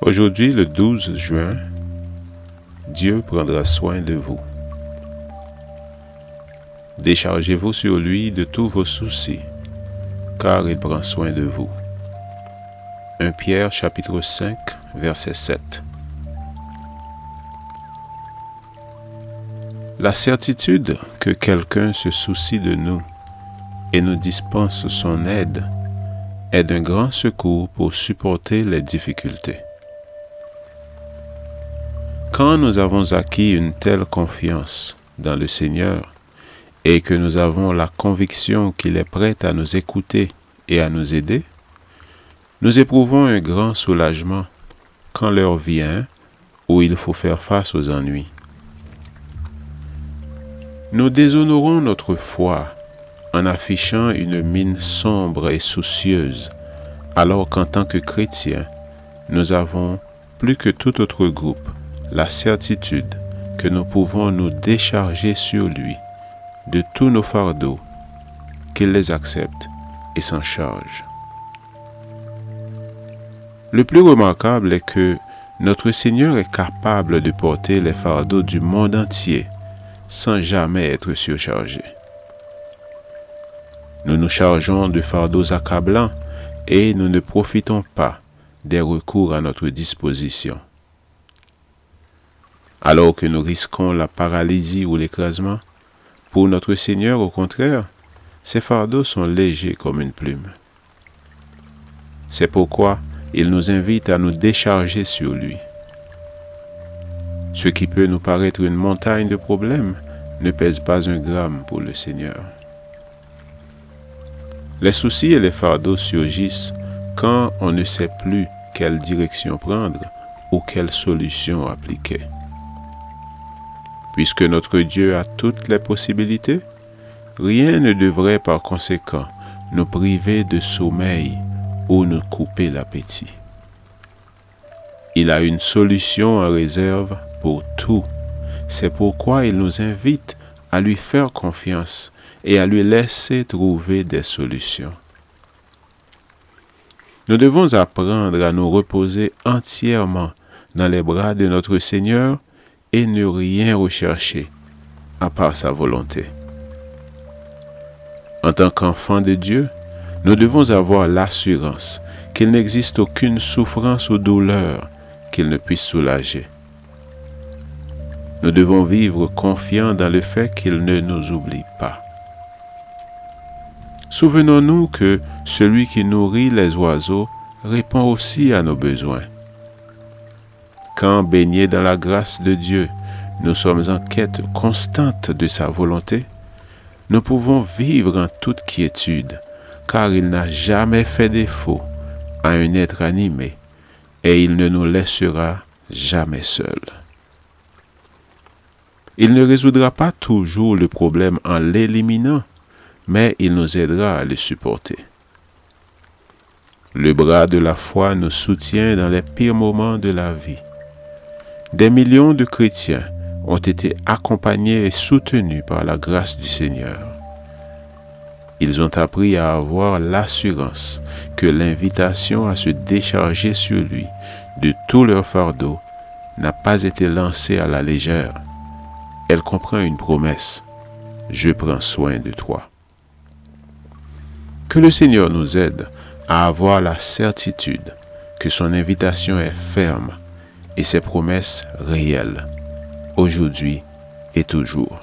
Aujourd'hui, le 12 juin, Dieu prendra soin de vous. Déchargez-vous sur lui de tous vos soucis, car il prend soin de vous. 1 Pierre chapitre 5, verset 7. La certitude que quelqu'un se soucie de nous et nous dispense son aide est d'un grand secours pour supporter les difficultés. Quand nous avons acquis une telle confiance dans le Seigneur et que nous avons la conviction qu'il est prêt à nous écouter et à nous aider, nous éprouvons un grand soulagement quand l'heure vient où il faut faire face aux ennuis. Nous déshonorons notre foi en affichant une mine sombre et soucieuse, alors qu'en tant que chrétiens, nous avons, plus que tout autre groupe, la certitude que nous pouvons nous décharger sur lui de tous nos fardeaux, qu'il les accepte et s'en charge. Le plus remarquable est que notre Seigneur est capable de porter les fardeaux du monde entier sans jamais être surchargé. Nous nous chargeons de fardeaux accablants et nous ne profitons pas des recours à notre disposition. Alors que nous risquons la paralysie ou l'écrasement, pour notre Seigneur, au contraire, ces fardeaux sont légers comme une plume. C'est pourquoi il nous invite à nous décharger sur lui. Ce qui peut nous paraître une montagne de problèmes ne pèse pas un gramme pour le Seigneur. Les soucis et les fardeaux surgissent quand on ne sait plus quelle direction prendre ou quelle solution appliquer. Puisque notre Dieu a toutes les possibilités, rien ne devrait par conséquent nous priver de sommeil ou nous couper l'appétit. Il a une solution en réserve pour tout. C'est pourquoi il nous invite à lui faire confiance et à lui laisser trouver des solutions. Nous devons apprendre à nous reposer entièrement dans les bras de notre Seigneur et ne rien rechercher à part sa volonté. En tant qu'enfant de Dieu, nous devons avoir l'assurance qu'il n'existe aucune souffrance ou douleur qu'il ne puisse soulager. Nous devons vivre confiants dans le fait qu'il ne nous oublie pas. Souvenons-nous que celui qui nourrit les oiseaux répond aussi à nos besoins. Quand baignés dans la grâce de Dieu, nous sommes en quête constante de sa volonté, nous pouvons vivre en toute quiétude, car il n'a jamais fait défaut à un être animé, et il ne nous laissera jamais seuls. Il ne résoudra pas toujours le problème en l'éliminant, mais il nous aidera à le supporter. Le bras de la foi nous soutient dans les pires moments de la vie. Des millions de chrétiens ont été accompagnés et soutenus par la grâce du Seigneur. Ils ont appris à avoir l'assurance que l'invitation à se décharger sur lui de tout leur fardeau n'a pas été lancée à la légère. Elle comprend une promesse. Je prends soin de toi. Que le Seigneur nous aide à avoir la certitude que son invitation est ferme et ses promesses réelles, aujourd'hui et toujours.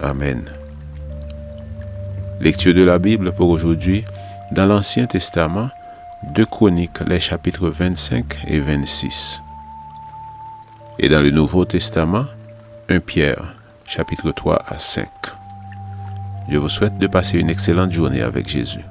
Amen. Lecture de la Bible pour aujourd'hui dans l'Ancien Testament, de Chroniques, les chapitres 25 et 26. Et dans le Nouveau Testament, 1 Pierre, chapitre 3 à 5. Je vous souhaite de passer une excellente journée avec Jésus.